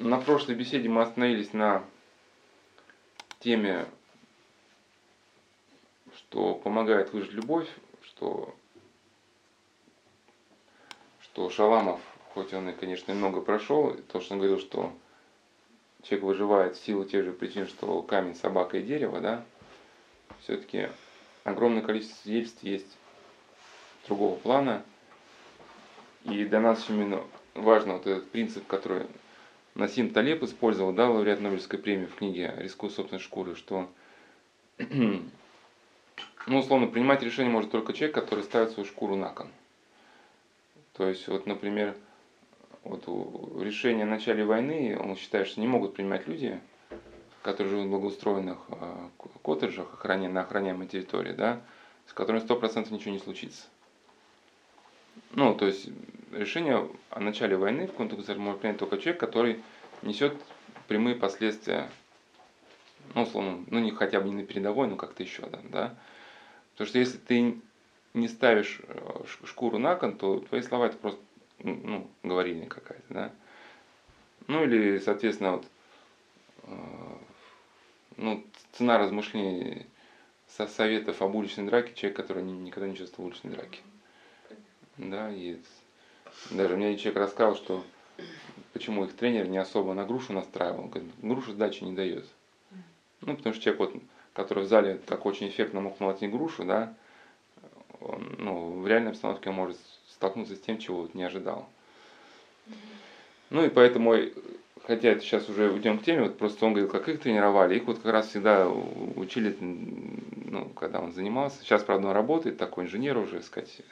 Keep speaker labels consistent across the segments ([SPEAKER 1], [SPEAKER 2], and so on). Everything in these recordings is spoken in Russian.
[SPEAKER 1] на прошлой беседе мы остановились на теме, что помогает выжить любовь, что, что Шаламов, хоть он и, конечно, много прошел, то, что он говорил, что человек выживает в силу тех же причин, что камень, собака и дерево, да, все-таки огромное количество свидетельств есть другого плана. И для нас именно важно вот этот принцип, который Насим Талеб использовал, да, лауреат Нобелевской премии в книге «Рискуя собственной шкуры», что, ну, условно, принимать решение может только человек, который ставит свою шкуру на кон. То есть, вот, например, вот решение о начале войны, он считает, что не могут принимать люди, которые живут в благоустроенных э, коттеджах охране, на охраняемой территории, да, с которыми 100% ничего не случится. Ну, то есть решение о начале войны в контексте может принять только человек, который несет прямые последствия, ну, условно, ну, не хотя бы не на передовой, но как-то еще, да, да. Потому что если ты не ставишь э, шкуру на кон, то твои слова это просто, ну, говорильня какая-то, да. Ну, или, соответственно, вот, э, ну, цена размышлений со советов об уличной драке человек, который никогда не участвовал в уличной драке. Да, и даже мне человек рассказал, что почему их тренер не особо на грушу настраивал. Он говорит, груша сдачи не дает. Ну, потому что человек, вот, который в зале так очень эффектно мог молотить грушу, да, он, ну, в реальной обстановке он может столкнуться с тем, чего вот не ожидал. Ну и поэтому, хотя это сейчас уже уйдем к теме, вот просто он говорил, как их тренировали, их вот как раз всегда учили, ну, когда он занимался. Сейчас, правда, он работает, такой инженер уже, сказать,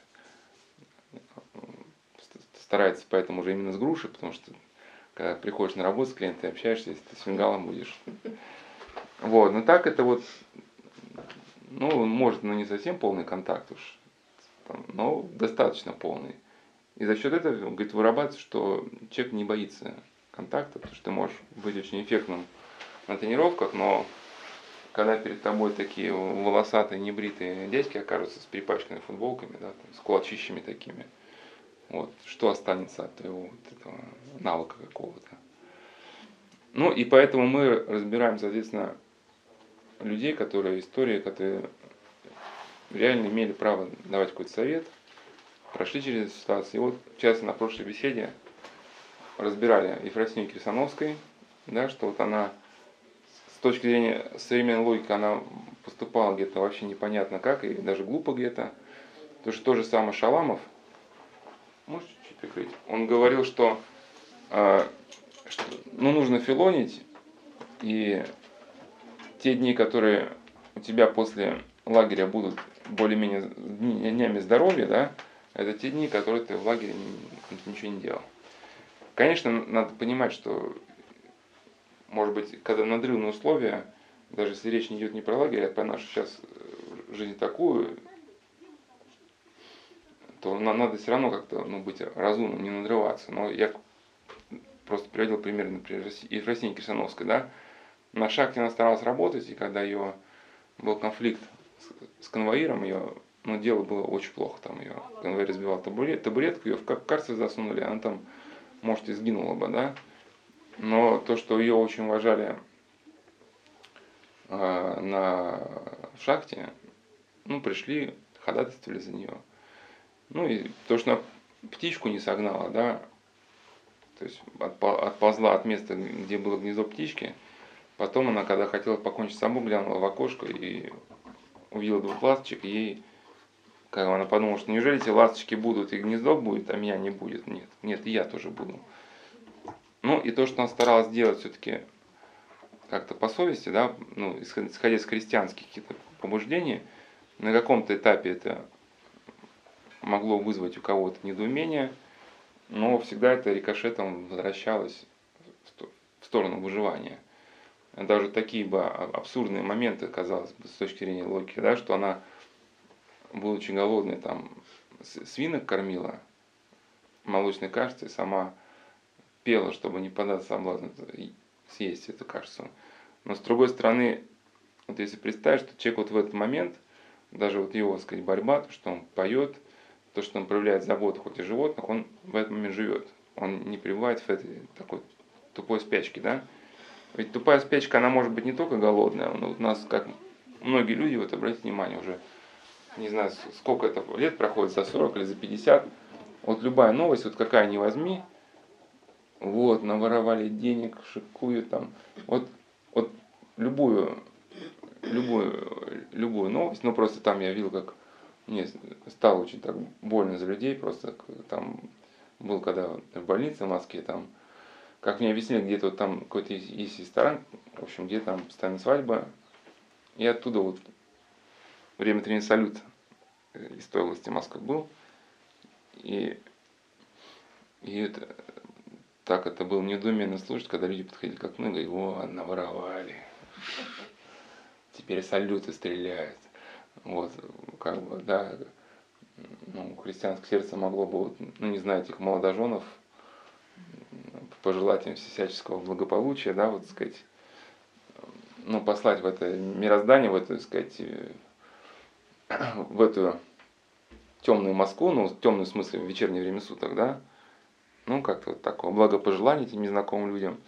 [SPEAKER 1] старается поэтому уже именно с груши, потому что когда приходишь на работу с клиентом, общаешься, если ты с фингалом будешь. Вот, но так это вот, ну, может, ну, не совсем полный контакт уж, там, но достаточно полный. И за счет этого, говорит, вырабатывается, что человек не боится контакта, потому что ты можешь быть очень эффектным на тренировках, но когда перед тобой такие волосатые, небритые дядьки окажутся с перепачканными футболками, да, там, с кулачищами такими – вот, что останется от твоего вот этого навыка какого-то. Ну и поэтому мы разбираем, соответственно, людей, которые, истории, которые реально имели право давать какой-то совет, прошли через эту ситуацию. И вот, в на прошлой беседе разбирали Ефросинью Кирсановской, да, что вот она с точки зрения современной логики, она поступала где-то вообще непонятно как, и даже глупо где-то. То, что то же самое Шаламов – Можешь чуть-чуть прикрыть? Он говорил, что, э, что ну, нужно филонить, и те дни, которые у тебя после лагеря будут более-менее днями здоровья, да, это те дни, которые ты в лагере ничего не делал. Конечно, надо понимать, что, может быть, когда надрывные условия, даже если речь не идет не про лагерь, а про нашу сейчас э, жизнь такую, то надо все равно как-то ну, быть разумным, не надрываться. Но я просто приводил пример, например, Ефросиньи Кирсановской, да, на шахте она старалась работать, и когда ее был конфликт с, с конвоиром, ее, ну, дело было очень плохо, там ее конвоир разбивал табурет, табуретку, ее в карцер засунули, она там, может, и сгинула бы, да, но то, что ее очень уважали э, на шахте, ну, пришли, ходатайствовали за нее. Ну и то, что она птичку не согнала, да, то есть отползла от места, где было гнездо птички. Потом она, когда хотела покончить с собой, глянула в окошко и увидела двух ласточек, и ей, как она подумала, что неужели эти ласточки будут, и гнездо будет, а меня не будет? Нет, нет, и я тоже буду. Ну и то, что она старалась сделать все-таки как-то по совести, да, ну, исходя из христианских каких-то побуждений, на каком-то этапе это могло вызвать у кого-то недоумение, но всегда это рикошетом возвращалось в сторону выживания. Даже такие бы абсурдные моменты, казалось бы, с точки зрения логики, да, что она, будучи голодной, там, свинок кормила молочной кашицей, сама пела, чтобы не податься соблазну съесть эту кашицу. Но с другой стороны, вот если представить, что человек вот в этот момент, даже вот его, так сказать, борьба, то, что он поет – то, что он проявляет заботу хоть и животных, он в этот момент живет. Он не пребывает в этой такой тупой спячки, да? Ведь тупая спячка, она может быть не только голодная, но у нас, как многие люди, вот обратите внимание, уже не знаю, сколько это лет проходит, за 40 или за 50, вот любая новость, вот какая ни возьми, вот, наворовали денег, шикуют там, вот, вот любую, любую, любую новость, ну просто там я видел, как мне стало очень так больно за людей, просто там был когда в больнице в Москве, там, как мне объяснили, где-то вот там какой-то есть ресторан, в общем, где там постоянно свадьба, и оттуда вот время тренинга салют из той области Москвы был, и, и это, так это было недоуменно слушать, когда люди подходили к окну и говорили, о, наворовали, теперь салюты стреляют. Вот, как бы, да, ну, христианское сердце могло бы, ну, не знаю, этих молодоженов пожелать им всяческого благополучия, да, вот, сказать, ну, послать в это мироздание, в эту, сказать, в эту темную Москву, ну, темную в смысле в вечернее время суток, да, ну, как-то вот такое благопожелание этим незнакомым людям.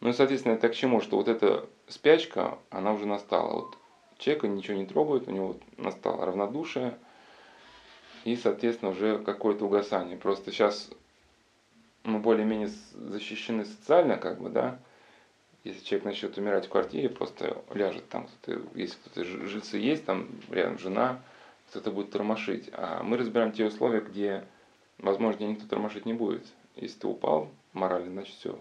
[SPEAKER 1] Ну и, соответственно, это к чему? Что вот эта спячка, она уже настала. Вот человека ничего не трогает, у него настало равнодушие и, соответственно, уже какое-то угасание. Просто сейчас мы более-менее защищены социально, как бы, да, если человек начнет умирать в квартире, просто ляжет там, кто-то, если кто-то жильцы есть, там рядом жена, кто-то будет тормошить. А мы разбираем те условия, где, возможно, никто тормошить не будет. Если ты упал морально, значит все.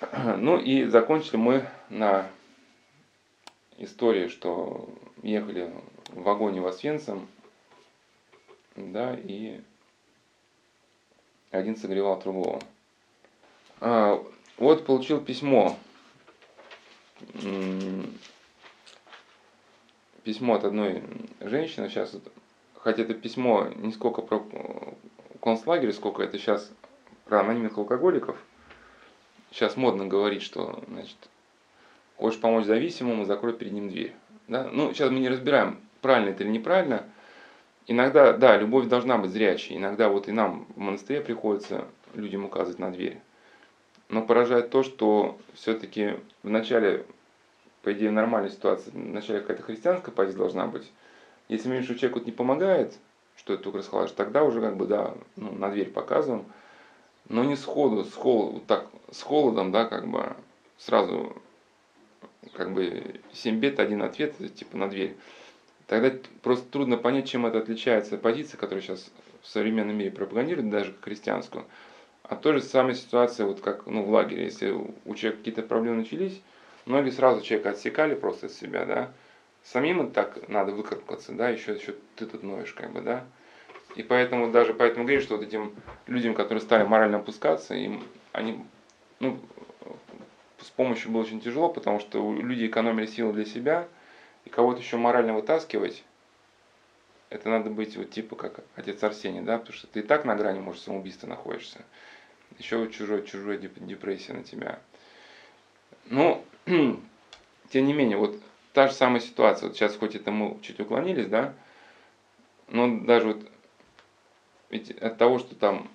[SPEAKER 1] Ну и закончили мы на истории, что ехали в вагоне в Освенцим, да, и один согревал другого. А, вот получил письмо. Письмо от одной женщины. Сейчас, хотя это письмо не сколько про концлагерь, сколько это сейчас про анонимных алкоголиков. Сейчас модно говорить, что, значит, хочешь помочь зависимому, закрой перед ним дверь. Да? Ну, сейчас мы не разбираем, правильно это или неправильно. Иногда, да, любовь должна быть зрячей. Иногда вот и нам в монастыре приходится людям указывать на дверь. Но поражает то, что все-таки в начале, по идее, нормальной ситуации, в начале какая-то христианская позиция должна быть. Если мы видим, что человеку не помогает, что это только расхолаживает, тогда уже как бы, да, ну, на дверь показываем. Но не сходу, с, холод, так, с холодом, да, как бы сразу как бы 7 бед, один ответ, типа на дверь. Тогда просто трудно понять, чем это отличается от позиции, которая сейчас в современном мире пропагандирует, даже христианскую, а то же самая ситуация, вот как ну, в лагере, если у человека какие-то проблемы начались, многие сразу человека отсекали просто от себя, да. Самим так надо выкарабкаться, да, еще, еще ты тут ноешь, как бы, да. И поэтому даже поэтому говорю, что вот этим людям, которые стали морально опускаться, им они, ну, с помощью было очень тяжело, потому что люди экономили силы для себя, и кого-то еще морально вытаскивать, это надо быть вот типа как отец Арсений, да, потому что ты и так на грани, может, самоубийства находишься. Еще чужой, чужой депрессия на тебя. Ну, тем не менее, вот та же самая ситуация, вот сейчас хоть это мы чуть уклонились, да, но даже вот ведь от того, что там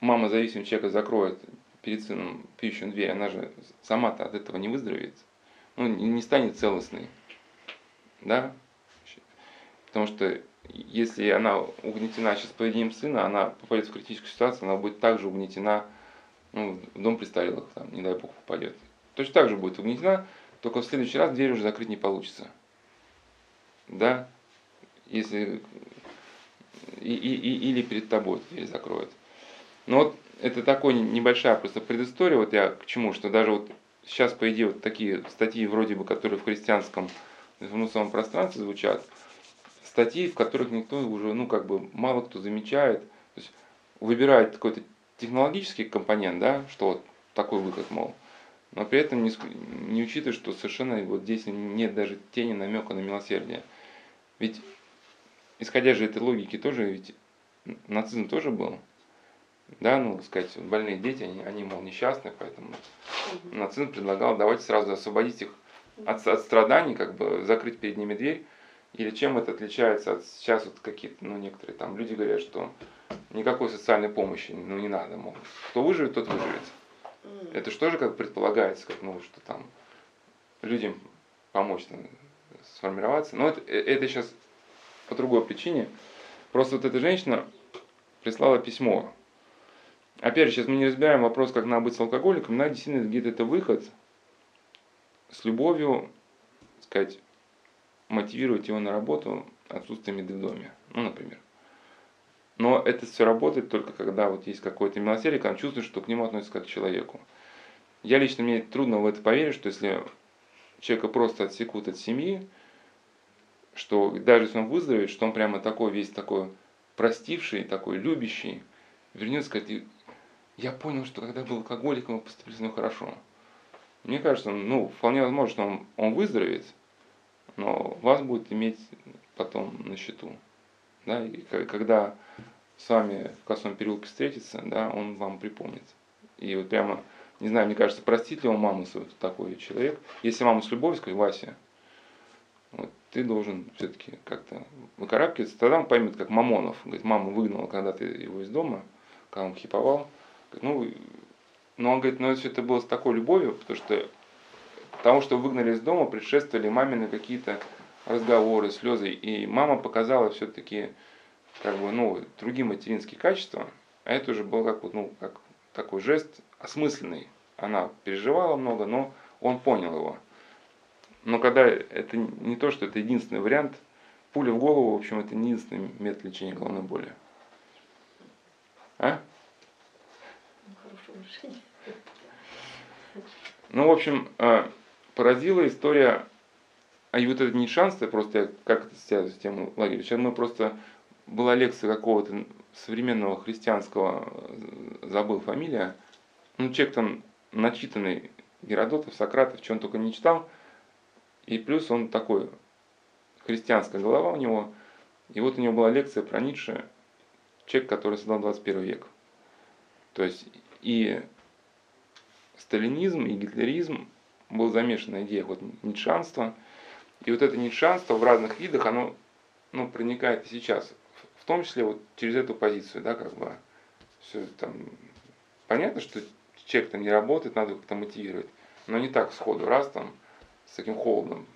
[SPEAKER 1] мама зависимого человека закроет перед сыном пищу дверь, она же сама-то от этого не выздоровеет, ну, не станет целостной, да, потому что если она угнетена сейчас поведением сына, она попадет в критическую ситуацию, она будет также угнетена ну, в дом престарелых, там, не дай бог, попадет. Точно так же будет угнетена, только в следующий раз дверь уже закрыть не получится. Да? Если и, и, и, или перед тобой дверь закроют. Но вот это такая небольшая просто предыстория, вот я к чему, что даже вот сейчас, по идее, вот такие статьи вроде бы, которые в христианском информационном пространстве звучат, статьи, в которых никто уже, ну, как бы, мало кто замечает, то есть выбирает какой-то технологический компонент, да, что вот такой выход, мол, но при этом не, не учитывая, что совершенно вот здесь нет даже тени намека на милосердие. Ведь, исходя же этой логики, тоже ведь нацизм тоже был. Да, ну, сказать, больные дети, они, они мол, несчастны, поэтому нацизм предлагал давайте сразу освободить их от, от страданий, как бы закрыть перед ними дверь. Или чем это отличается от сейчас вот какие-то, ну, некоторые там люди говорят, что никакой социальной помощи, ну не надо, мол. Кто выживет, тот выживет. Это что же как предполагается, как, ну, что там людям помочь там, сформироваться. Но это, э, это сейчас по другой причине. Просто вот эта женщина прислала письмо. Опять сейчас мы не разбираем вопрос, как надо быть с алкоголиком, надо действительно где-то это выход с любовью, сказать, мотивировать его на работу отсутствием еды в доме. Ну, например. Но это все работает только когда вот есть какое-то милосердие, когда он чувствует, что к нему относятся как к человеку. Я лично, мне трудно в это поверить, что если человека просто отсекут от семьи, что даже если он выздоровеет, что он прямо такой весь такой простивший, такой любящий, вернется и скажет, я понял, что когда был алкоголиком, мы поступили с ним хорошо. Мне кажется, ну, вполне возможно, что он, он выздоровеет, но вас будет иметь потом на счету. Да, и когда с вами в косом переулке встретится, да, он вам припомнит. И вот прямо, не знаю, мне кажется, простит ли он маму свою такой человек. Если мама с любовью сказать, Вася, вот, ты должен все-таки как-то выкарабкиваться, тогда он поймет, как Мамонов. Говорит, мама выгнала когда-то его из дома, когда он хиповал. Ну, но он говорит, ну все это было с такой любовью, потому что тому, что выгнали из дома, предшествовали мамины какие-то разговоры, слезы. И мама показала все-таки как бы, ну, другие материнские качества, а это уже был как, ну, как такой жест осмысленный. Она переживала много, но он понял его. Но когда это не то, что это единственный вариант, пуля в голову, в общем, это не единственный метод лечения головной боли. А? Ну, в общем, а, поразила история, а и вот это нишанство, просто я как это связываю с тем лагерем. Сейчас мы просто была лекция какого-то современного христианского, э, забыл фамилия, ну, человек там начитанный Геродотов, Сократов, что он только не читал, и плюс он такой, христианская голова у него, и вот у него была лекция про Ницше, человек, который создал 21 век. То есть и сталинизм, и гитлеризм был замешан на идеях вот ницшанства, и вот это ницшанство в разных видах, оно ну, проникает и сейчас том числе вот через эту позицию, да, как бы все там понятно, что человек-то не работает, надо как-то мотивировать, но не так сходу, раз там с таким холодом,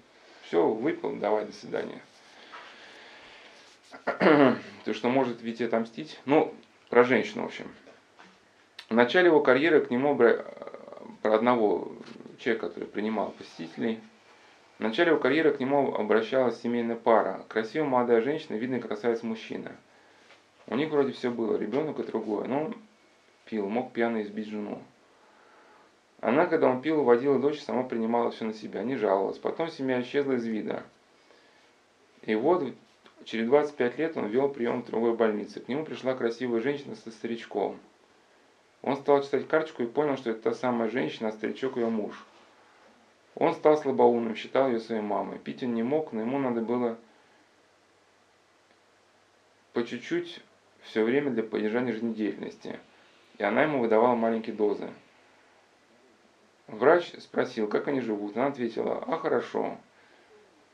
[SPEAKER 1] все, выпил, давай, до свидания. То, что может ведь отомстить, ну, про женщину, в общем. В начале его карьеры к нему про одного человека, который принимал посетителей, в начале его карьеры к нему обращалась семейная пара. Красивая молодая женщина, видный красавец мужчина. У них вроде все было, ребенок и другое, но он пил, мог пьяно избить жену. Она, когда он пил, водила дочь, сама принимала все на себя, не жаловалась. Потом семья исчезла из вида. И вот через 25 лет он вел прием в другой больнице. К нему пришла красивая женщина со старичком. Он стал читать карточку и понял, что это та самая женщина, а старичок ее муж. Он стал слабоумным, считал ее своей мамой. Пить он не мог, но ему надо было по чуть-чуть все время для поддержания жизнедеятельности. И она ему выдавала маленькие дозы. Врач спросил, как они живут. Она ответила, а хорошо.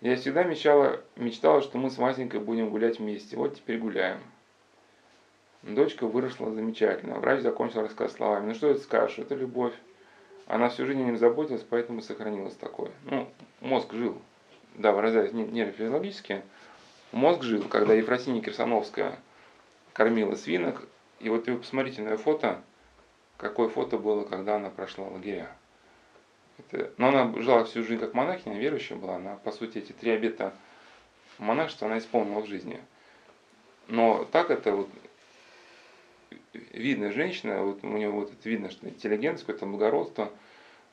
[SPEAKER 1] Я всегда мечтала, мечтала, что мы с Васенькой будем гулять вместе. Вот теперь гуляем. Дочка выросла замечательно. Врач закончил рассказ словами. Ну что это скажешь? Это любовь. Она всю жизнь о нем заботилась, поэтому сохранилась такой. Ну, мозг жил. Да, выражаясь нейрофизиологически, мозг жил, когда Ефросиния Кирсановская кормила свинок. И вот вы посмотрите на ее фото, какое фото было, когда она прошла лагеря. Это, но она жила всю жизнь как монахиня, верующая была. Она, по сути, эти три обета монашества она исполнила в жизни. Но так это вот видная женщина, вот у нее вот видно, что интеллигентность, какое-то благородство.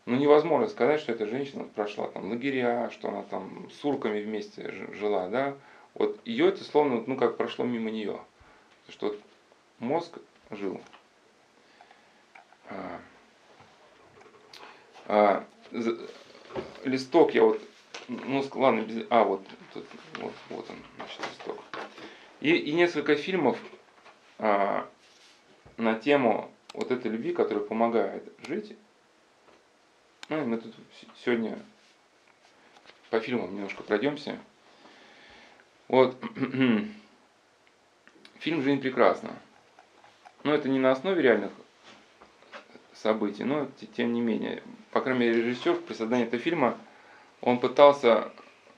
[SPEAKER 1] Ну, невозможно сказать, что эта женщина прошла там лагеря, что она там с урками вместе жила, да. Вот ее это словно, ну, как прошло мимо нее. Что вот мозг жил. А, а, листок я вот, ну, ладно, без, а, вот, тут, вот, вот он, значит, листок. И, и несколько фильмов, а, на тему вот этой любви, которая помогает жить. Ну, и мы тут сегодня по фильмам немножко пройдемся. Вот. Фильм «Жизнь прекрасна». но это не на основе реальных событий, но тем не менее, по крайней мере, режиссер при создании этого фильма, он пытался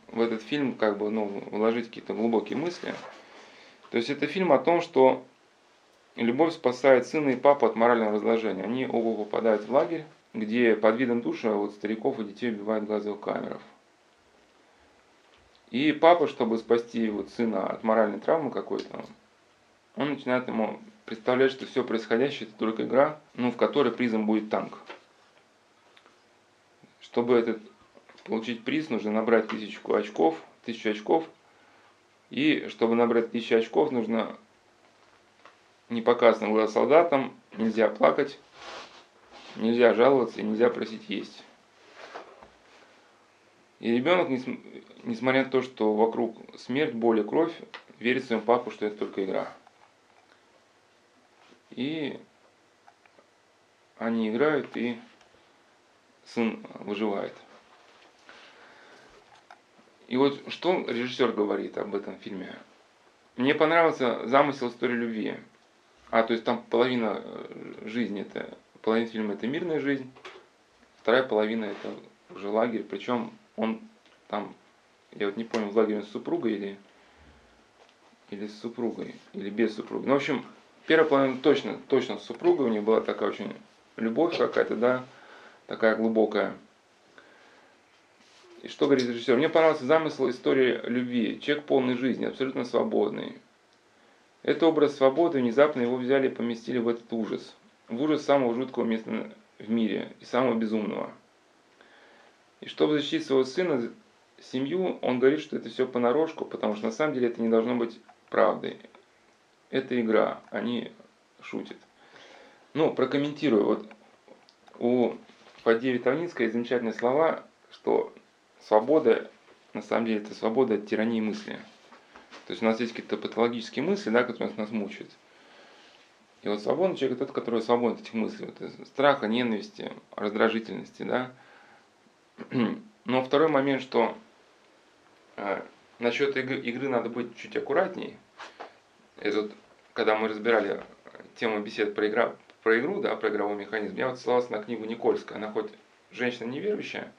[SPEAKER 1] в этот фильм как бы ну, вложить какие-то глубокие мысли. То есть это фильм о том, что любовь спасает сына и папу от морального разложения. Они оба попадают в лагерь, где под видом душа вот стариков и детей убивают газовых камеров. И папа, чтобы спасти вот сына от моральной травмы какой-то, он начинает ему представлять, что все происходящее это только игра, ну, в которой призом будет танк. Чтобы этот получить приз, нужно набрать тысячу очков, тысячу очков. И чтобы набрать тысячу очков, нужно не на глаза солдатам, нельзя плакать, нельзя жаловаться и нельзя просить есть. И ребенок, несмотря на то, что вокруг смерть, боль и кровь, верит своему папу, что это только игра. И они играют, и сын выживает. И вот что режиссер говорит об этом фильме. Мне понравился замысел истории любви. А, то есть там половина э, жизни это, половина фильма это мирная жизнь, вторая половина это уже лагерь. Причем он там, я вот не помню, в лагере с супругой или, или с супругой, или без супруги. Ну, в общем, Первая половина точно, точно с супругой, у них была такая очень любовь какая-то, да, такая глубокая. И что говорит режиссер? Мне понравился замысел истории любви. Человек полной жизни, абсолютно свободный. Это образ свободы, внезапно его взяли и поместили в этот ужас. В ужас самого жуткого места в мире и самого безумного. И чтобы защитить своего сына, семью, он говорит, что это все понарошку, потому что на самом деле это не должно быть правдой это игра, они шутят. Ну, прокомментирую. Вот у Фадея Тавницкой замечательные слова, что свобода, на самом деле, это свобода от тирании мысли. То есть у нас есть какие-то патологические мысли, да, которые нас мучают. И вот свободный человек тот, который свободен от этих мыслей. Вот, страха, ненависти, раздражительности, да. Но второй момент, что э, насчет игры, игры надо быть чуть аккуратнее. Это вот, когда мы разбирали тему бесед про, игра, про игру, да, про игровой механизм, я вот ссылался на книгу Никольская. Она хоть женщина неверующая,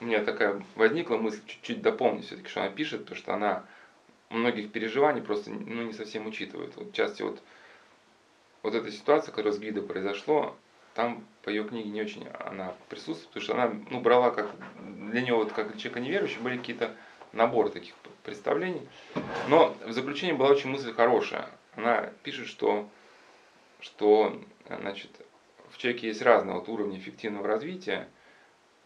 [SPEAKER 1] у меня такая возникла мысль чуть-чуть дополнить все-таки, что она пишет, то что она многих переживаний просто ну, не совсем учитывает. Вот части вот, вот эта ситуация, которая с Гвидо произошло, там по ее книге не очень она присутствует, потому что она ну, брала как для нее вот как человека неверующего были какие-то набор таких представлений. Но в заключении была очень мысль хорошая. Она пишет, что, что значит, в человеке есть разные вот уровни эффективного развития,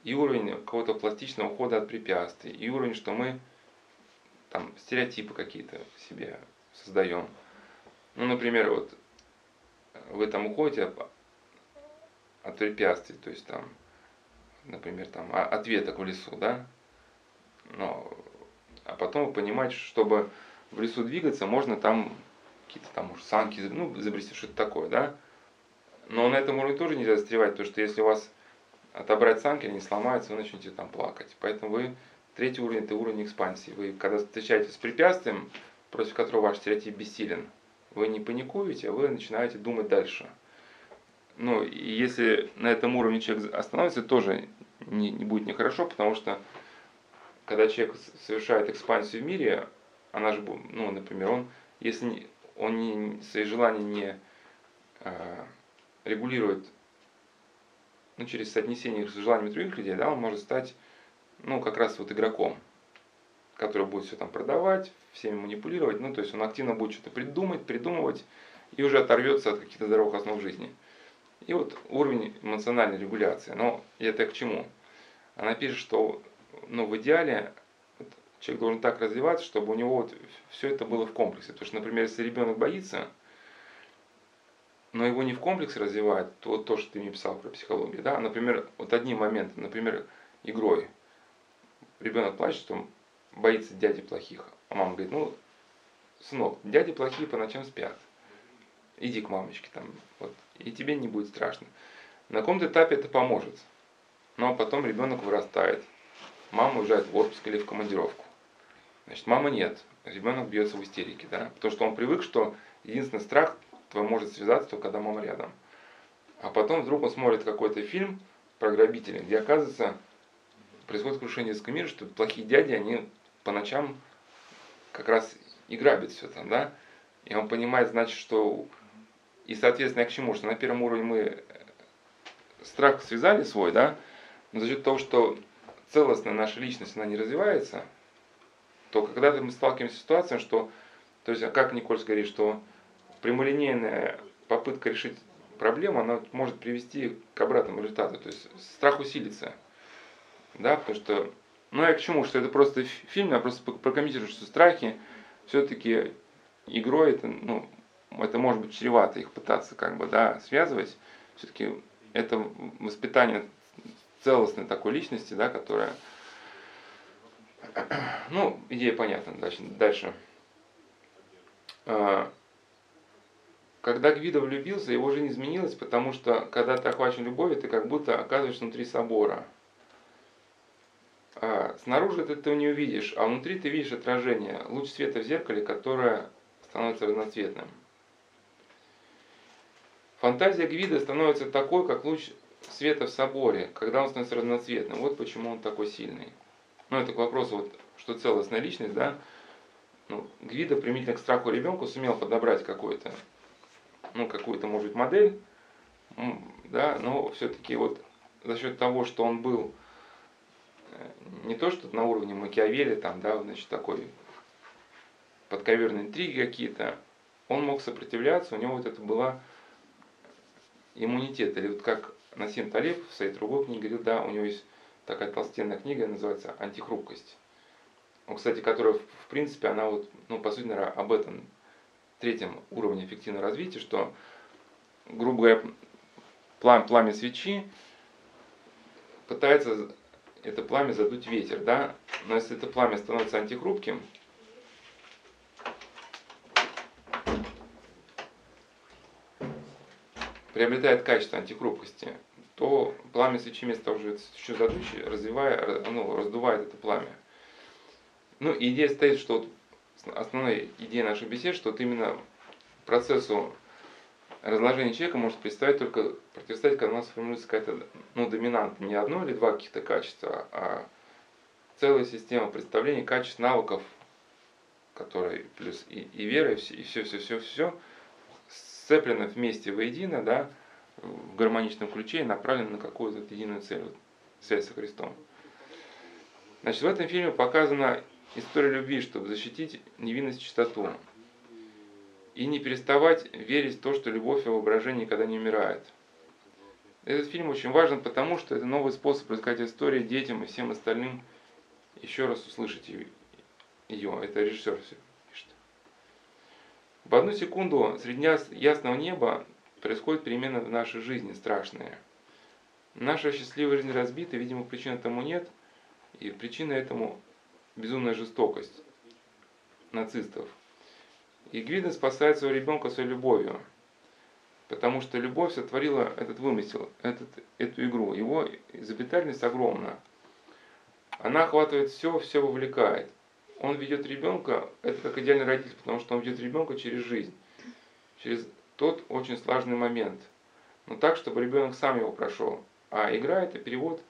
[SPEAKER 1] и уровень какого-то пластичного ухода от препятствий, и уровень, что мы там стереотипы какие-то себе создаем. Ну, например, вот в этом уходе от препятствий, то есть там, например, там ответок в лесу, да, но а потом понимать, чтобы в лесу двигаться, можно там какие-то там может, санки, ну, изобрести что-то такое, да. Но на этом уровне тоже нельзя застревать, потому что если у вас отобрать санки, они сломаются, вы начнете там плакать. Поэтому вы, третий уровень, это уровень экспансии. Вы, когда встречаетесь с препятствием, против которого ваш стереотип бессилен, вы не паникуете, а вы начинаете думать дальше. Ну, и если на этом уровне человек остановится, тоже не, не будет нехорошо, потому что когда человек совершает экспансию в мире, она же, ну, например, он, если он не, свои желания не э, регулирует ну, через соотнесение с желаниями других людей, да, он может стать, ну, как раз вот игроком, который будет все там продавать, всеми манипулировать, ну, то есть он активно будет что-то придумать, придумывать и уже оторвется от каких-то здоровых основ жизни. И вот уровень эмоциональной регуляции. Но это к чему? Она пишет, что ну, в идеале человек должен так развиваться, чтобы у него вот все это было в комплексе. Потому что, например, если ребенок боится, но его не в комплексе развивает, то вот то, что ты мне писал про психологию, да, например, вот одним моментом, например, игрой. Ребенок плачет, что боится дяди плохих, а мама говорит, ну, сынок, дяди плохие по ночам спят. Иди к мамочке там, вот, и тебе не будет страшно. На каком-то этапе это поможет. Но потом ребенок вырастает, мама уезжает в отпуск или в командировку. Значит, мама нет, ребенок бьется в истерике, да, потому что он привык, что единственный страх твой может связаться только когда мама рядом. А потом вдруг он смотрит какой-то фильм про грабителей, где оказывается происходит крушение языка мира, что плохие дяди, они по ночам как раз и грабят все там, да? И он понимает, значит, что... И, соответственно, к чему? Что на первом уровне мы э, страх связали свой, да? Но за счет того, что целостная наша личность, она не развивается, то когда-то мы сталкиваемся с ситуацией, что, то есть, как Никольс говорит, что прямолинейная попытка решить проблему, она может привести к обратному результату. То есть страх усилится. Да, потому что, ну я к чему, что это просто фильм, я просто прокомментирую, что страхи все-таки игрой, это, ну, это может быть чревато их пытаться как бы, да, связывать. Все-таки это воспитание целостной такой личности, да, которая, ну, идея понятна, дальше. дальше. Когда Гвидо влюбился, его жизнь изменилась, потому что когда ты охвачен любовью, ты как будто оказываешься внутри собора. А снаружи ты этого не увидишь, а внутри ты видишь отражение, луч света в зеркале, которое становится разноцветным. Фантазия Гвида становится такой, как луч света в соборе, когда он становится разноцветным. Вот почему он такой сильный. Ну, это к вопросу, вот, что целостная личность, да, ну, Гвида примитивно к страху ребенка сумел подобрать какой-то, ну, какую-то, может быть, модель, да, но все-таки вот за счет того, что он был э, не то, что на уровне Макиавелли, там, да, значит, такой подковерные интриги какие-то, он мог сопротивляться, у него вот это была иммунитет. Или вот как Насим Талиб в своей другой книге говорил, да, у него есть такая толстенная книга, называется «Антихрупкость». Ну, кстати, которая, в принципе, она вот, ну, по сути, наверное, об этом третьем уровне эффективного развития, что, грубо говоря, пламя, пламя свечи пытается это пламя задуть ветер, да, но если это пламя становится антихрупким, приобретает качество антихрупкости, то пламя свечи вместо того, чтобы еще задуть, развивая, ну, раздувает это пламя. Ну, идея стоит, что вот основная идея нашей беседы, что вот именно процессу разложения человека может представить только противостоять, когда у нас формируется какая-то ну, доминанта, не одно или два каких-то качества, а целая система представлений, качеств, навыков, которые плюс и, и вера, и все, все, все, все, сцеплено вместе воедино, да, в гармоничном ключе и направлено на какую-то единую цель, вот, связь со Христом. Значит, в этом фильме показана история любви, чтобы защитить невинность и чистоту. И не переставать верить в то, что любовь и воображение никогда не умирает. Этот фильм очень важен, потому что это новый способ рассказать историю детям и всем остальным еще раз услышать ее. Это режиссер все пишет. В одну секунду среди ясного неба происходит перемена в нашей жизни страшная. Наша счастливая жизнь разбита, видимо, причин этому нет. И причина этому безумная жестокость нацистов. И Гвида спасает своего ребенка своей любовью. Потому что любовь сотворила этот вымысел, этот, эту игру. Его изобретательность огромна. Она охватывает все, все вовлекает. Он ведет ребенка, это как идеальный родитель, потому что он ведет ребенка через жизнь. Через тот очень сложный момент. Но так, чтобы ребенок сам его прошел. А игра это перевод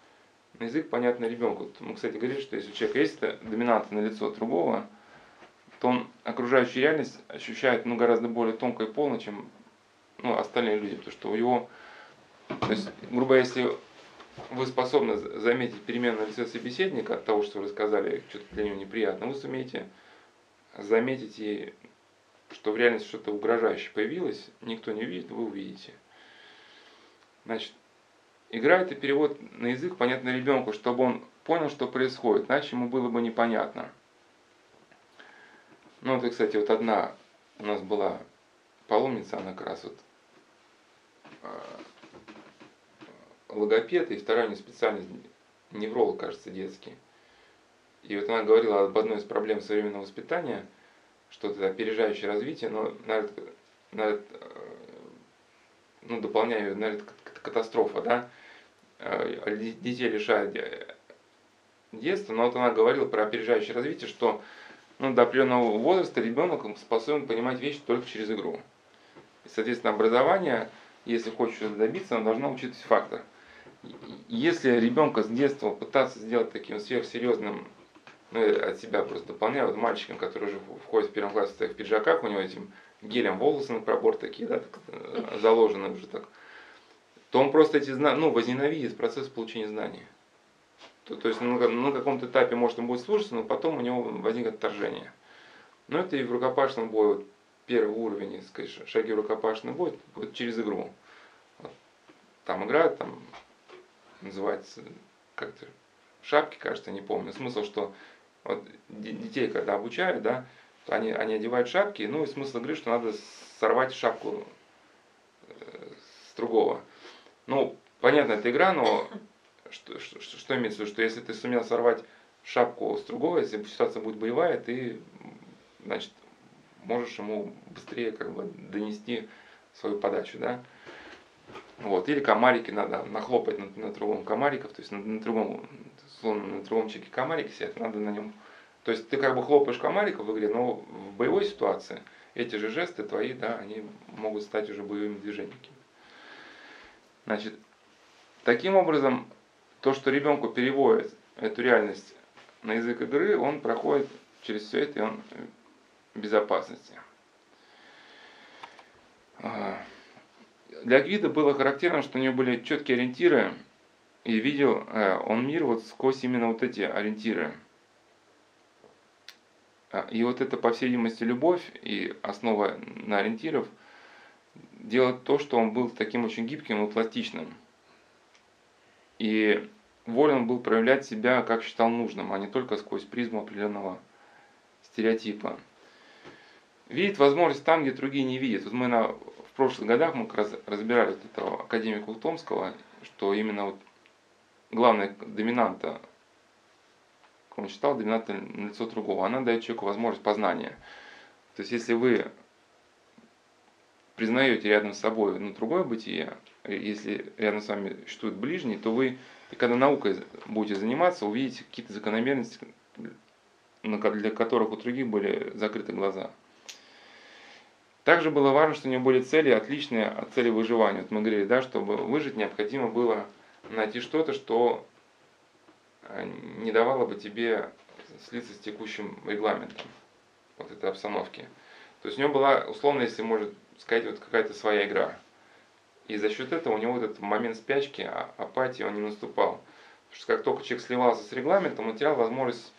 [SPEAKER 1] язык понятный ребенку. Мы, кстати, говорили, что если у человека есть доминантное лицо другого, то он окружающую реальность ощущает ну, гораздо более тонко и полно, чем ну, остальные люди. Потому что у него, то есть, грубо если вы способны заметить перемену на лице собеседника от того, что вы рассказали, что-то для него неприятно, вы сумеете заметить и что в реальности что-то угрожающее появилось, никто не увидит, вы увидите. Значит, Игра это перевод на язык, понятно ребенку, чтобы он понял, что происходит, иначе ему было бы непонятно. Ну, вот, кстати, вот одна у нас была паломница, она как раз вот э, логопед, и вторая у нее специальность невролог, кажется, детский. И вот она говорила об одной из проблем современного воспитания, что это опережающее развитие, но, наверное, наверное ну, дополняю, наверное, катастрофа, да, Э, детей лишают детства, но вот она говорила про опережающее развитие, что ну, до определенного возраста ребенок способен понимать вещи только через игру. И, соответственно, образование, если что-то добиться, оно должно учитывать фактор. Если ребенка с детства пытаться сделать таким сверхсерьезным, ну, от себя просто дополняю, вот мальчиком, который уже входит в первом классе в пиджаках, у него этим гелем волосы на пробор такие, да, так, э, заложены уже так, то он просто эти знания, ну, возненавидит процесс получения знаний. То, то есть ну, на каком-то этапе, может, он будет слушаться, но потом у него возникнет отторжение. Но это и в рукопашном бою, вот, первый уровень, сказать, шаги в рукопашный бой, вот через игру. Вот, там играют, там называется как-то шапки, кажется, не помню. Смысл, что вот детей, когда обучают, да, они, они одевают шапки, ну и смысл игры, что надо сорвать шапку э, с другого. Ну, понятно, это игра, но что, что, что имеется в виду, что если ты сумел сорвать шапку с другого, если ситуация будет боевая, ты, значит, можешь ему быстрее как бы донести свою подачу, да. Вот. Или комарики надо нахлопать на, на другом комариков, то есть на, на другом, словно на другом чеке комарики сидят, надо на нем. То есть ты как бы хлопаешь комариков в игре, но в боевой ситуации эти же жесты твои, да, они могут стать уже боевыми движениями. Значит, таким образом, то, что ребенку переводит эту реальность на язык игры, он проходит через все это, и он в безопасности. Для Гвида было характерно, что у него были четкие ориентиры, и видел э, он мир вот сквозь именно вот эти ориентиры. И вот это, по всей видимости, любовь и основа на ориентиров делает то, что он был таким очень гибким и пластичным. И волен был проявлять себя, как считал нужным, а не только сквозь призму определенного стереотипа. Видит возможность там, где другие не видят. Вот мы на, в прошлых годах мы как раз разбирали вот этого академика Ухтомского, что именно вот главная доминанта, как он считал, доминанта на лицо другого, она дает человеку возможность познания. То есть если вы признаете рядом с собой ну, другое бытие, если рядом с вами существует ближний, то вы, когда наукой будете заниматься, увидите какие-то закономерности, для которых у других были закрыты глаза. Также было важно, что у него были цели отличные от цели выживания. Вот мы говорили, да, чтобы выжить, необходимо было найти что-то, что э, не давало бы тебе слиться с текущим регламентом вот этой обстановки. То есть у него была, условно, если может сказать, вот какая-то своя игра. И за счет этого у него вот этот момент спячки, а, апатии, он не наступал. Потому что как только человек сливался с регламентом, он терял возможность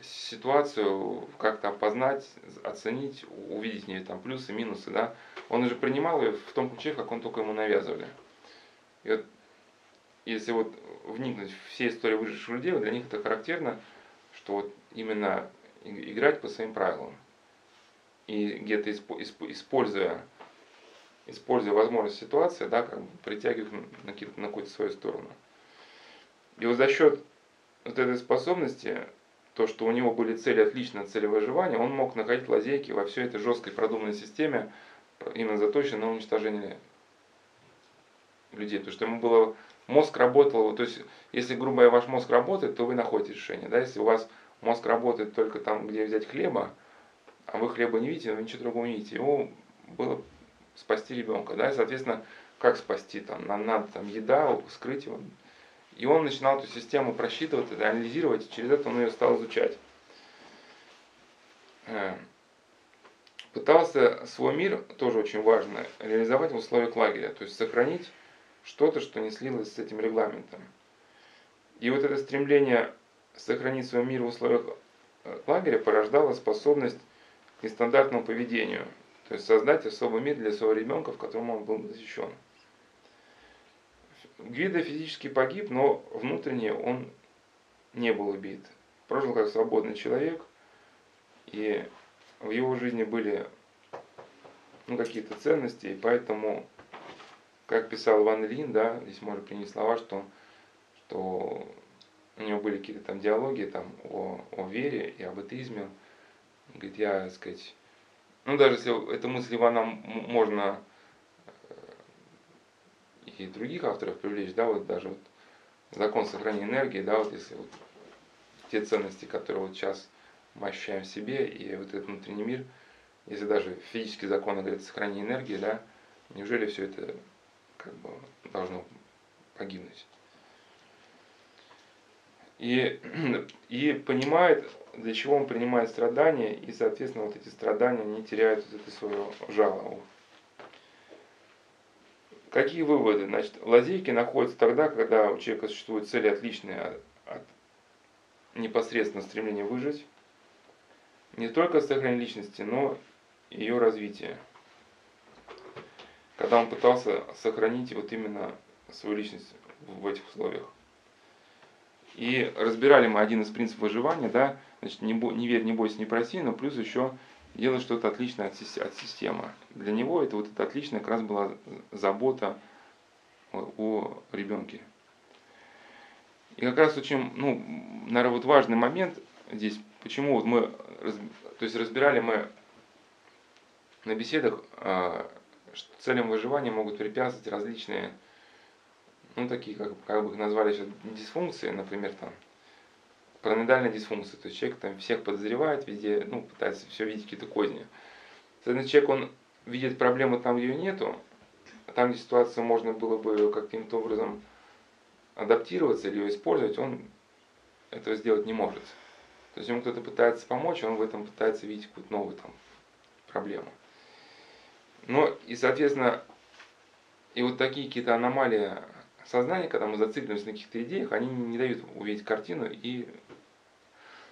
[SPEAKER 1] ситуацию как-то опознать, оценить, увидеть в ней там плюсы, минусы, да. Он уже принимал ее в том ключе, как он только ему навязывали. И вот, если вот вникнуть в все истории выживших людей, для них это характерно, что вот именно играть по своим правилам. И где-то используя используя возможность ситуации, да, как бы притягивать на, какую-то свою сторону. И вот за счет вот этой способности, то, что у него были цели отличные от цели выживания, он мог находить лазейки во всей этой жесткой продуманной системе, именно заточенной на уничтожение людей. Потому что ему было, мозг работал, то есть, если, грубо говоря, ваш мозг работает, то вы находите решение. Да? Если у вас мозг работает только там, где взять хлеба, а вы хлеба не видите, вы ничего другого не видите, ему было спасти ребенка, да, и, соответственно, как спасти, там, нам надо там еда, скрыть его. И он начинал эту систему просчитывать, это, анализировать, и через это он ее стал изучать. Э, пытался свой мир, тоже очень важно, реализовать в условиях лагеря, то есть сохранить что-то, что не слилось с этим регламентом. И вот это стремление сохранить свой мир в условиях э, лагеря порождало способность к нестандартному поведению – то есть создать особый мир для своего ребенка, в котором он был защищен. Гвида физически погиб, но внутренне он не был убит. Прожил как свободный человек, и в его жизни были ну, какие-то ценности, и поэтому, как писал Ван Лин, да, здесь можно принять слова, что, что у него были какие-то там диалоги там, о, о вере и об атеизме. Он говорит, я, так сказать, ну, даже если эту мысль Ивана можно э, и других авторов привлечь, да, вот даже вот закон сохранения энергии, да, вот если вот те ценности, которые вот сейчас мы ощущаем в себе, и вот этот внутренний мир, если даже физические законы говорят сохранение энергии, да, неужели все это как бы должно погибнуть? И, и понимает, для чего он принимает страдания, и, соответственно, вот эти страдания не теряют вот это свое жало. Какие выводы? Значит, лазейки находятся тогда, когда у человека существуют цели отличные от, непосредственно стремления выжить, не только сохранение личности, но и ее развитие. Когда он пытался сохранить вот именно свою личность в этих условиях. И разбирали мы один из принципов выживания, да, значит, не, бо, не верь, не бойся, не проси, но плюс еще делать что-то отличное от, от системы. Для него это вот это отличное как раз была забота о ребенке. И как раз очень, ну, наверное, вот важный момент здесь, почему вот мы, то есть разбирали мы на беседах, а, что целям выживания могут препятствовать различные ну, такие, как, как бы их назвали сейчас, дисфункции, например, там, параноидальная дисфункция, то есть человек там всех подозревает везде, ну, пытается все видеть какие-то козни. Соответственно, человек, он видит проблему там, где ее нету, а там, где ситуацию можно было бы каким-то образом адаптироваться или ее использовать, он этого сделать не может. То есть ему кто-то пытается помочь, он в этом пытается видеть какую-то новую там проблему. Но и, соответственно, и вот такие какие-то аномалии сознание, когда мы зацикливаемся на каких-то идеях, они не дают увидеть картину и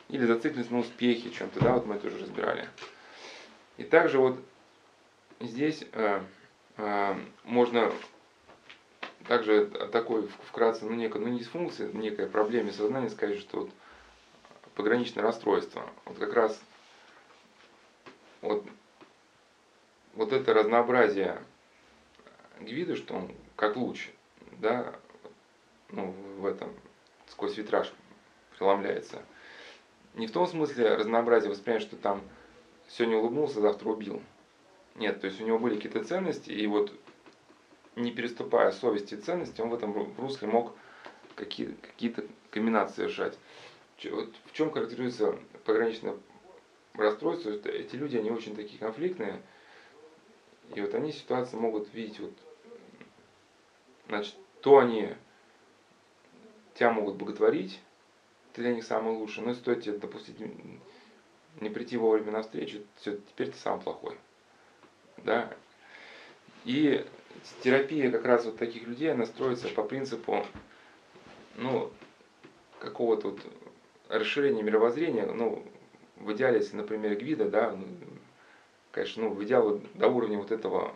[SPEAKER 1] или зацикливаемся на успехе чем-то, да, вот мы это уже разбирали. И также вот здесь э, э, можно также такой вкратце, ну, некая, ну, не дисфункция, некая проблема сознания сказать, что вот пограничное расстройство. Вот как раз вот, вот это разнообразие к виду, что он как луч, да, ну, в этом, сквозь витраж преломляется. Не в том смысле разнообразие восприятия, что там сегодня улыбнулся, завтра убил. Нет, то есть у него были какие-то ценности, и вот не переступая совести и ценности, он в этом русле мог какие, какие-то комбинации совершать. Вот в чем характеризуется пограничное расстройство? Эти люди, они очень такие конфликтные, и вот они ситуации могут видеть вот, значит, то они тебя могут боготворить, ты для них самый лучший, но стоит тебе допустить не прийти вовремя на встречу, все, теперь ты сам плохой. Да? И терапия как раз вот таких людей, она строится по принципу, ну, какого-то вот расширения мировоззрения, ну, в идеале, если, например, Гвида, да, ну, конечно, ну, в идеале до уровня вот этого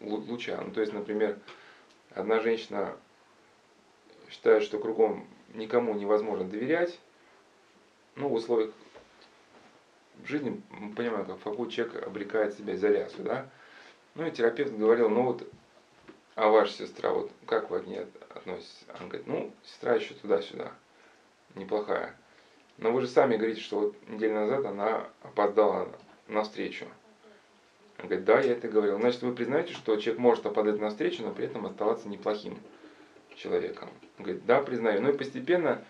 [SPEAKER 1] луча. Ну, то есть, например, Одна женщина считает, что кругом никому невозможно доверять. Ну, в условиях жизни мы понимаем, как какой человек обрекает себя лясу, да? Ну и терапевт говорил, ну вот, а ваша сестра, вот как вы к ней относитесь? Она говорит, ну, сестра еще туда-сюда, неплохая. Но вы же сами говорите, что вот неделю назад она опоздала на встречу. Он говорит, да, я это говорил. Значит, вы признаете, что человек может опадать на встречу, но при этом оставаться неплохим человеком. Он говорит, да, признаю. Ну и постепенно,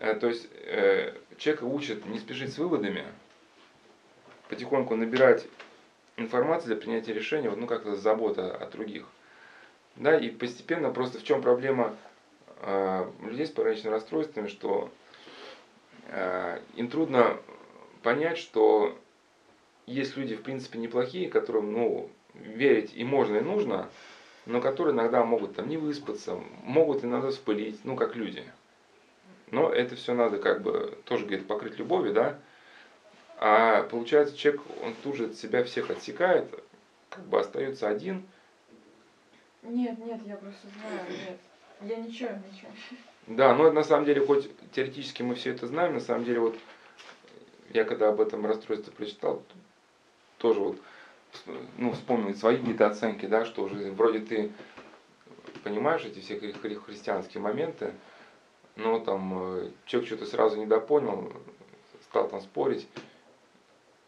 [SPEAKER 1] э, то есть э, человека учат не спешить с выводами, потихоньку набирать информацию для принятия решения, ну как-то забота о других. Да, и постепенно просто в чем проблема э, людей с пограничными расстройствами, что э, им трудно понять, что есть люди, в принципе, неплохие, которым, ну, верить и можно, и нужно, но которые иногда могут там не выспаться, могут иногда вспылить, ну, как люди. Но это все надо как бы тоже где-то покрыть любовью, да. А получается, человек, он тут же от себя всех отсекает, как бы остается один.
[SPEAKER 2] Нет, нет, я просто знаю, нет. Я ничего, ничего.
[SPEAKER 1] Да, но на самом деле, хоть теоретически мы все это знаем, на самом деле, вот я когда об этом расстройстве прочитал, тоже вот ну, вспомнил свои какие-то оценки, да, что уже вроде ты понимаешь эти все хри христианские моменты, но там э, человек что-то сразу недопонял, стал там спорить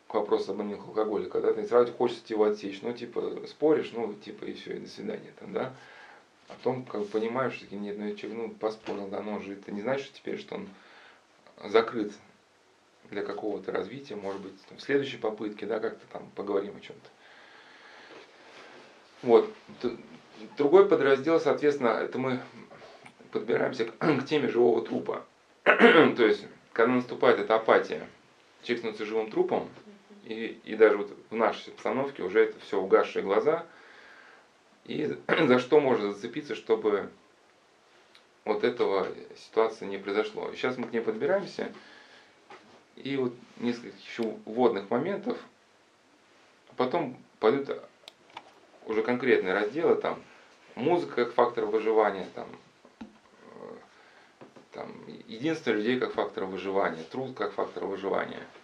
[SPEAKER 1] к вопросу об алкоголика, да, ты сразу хочется его отсечь, ну, типа, споришь, ну, типа, и все, и до свидания, там, да. А потом, как понимаешь, что нет, ну, человек, ну, поспорил, да, но он же, это не значит что теперь, что он закрыт для какого-то развития, может быть, там, следующей попытке, да, как-то там поговорим о чем-то. Вот. Другой подраздел, соответственно, это мы подбираемся к теме живого трупа. То есть, когда наступает эта апатия, человек становится живым трупом, и, и даже вот в нашей обстановке уже это все угасшие глаза, и за что можно зацепиться, чтобы вот этого ситуации не произошло. Сейчас мы к ней подбираемся, и вот несколько еще вводных моментов, потом пойдут уже конкретные разделы, там, музыка как фактор выживания, там, э, там, единство людей как фактор выживания, труд как фактор выживания –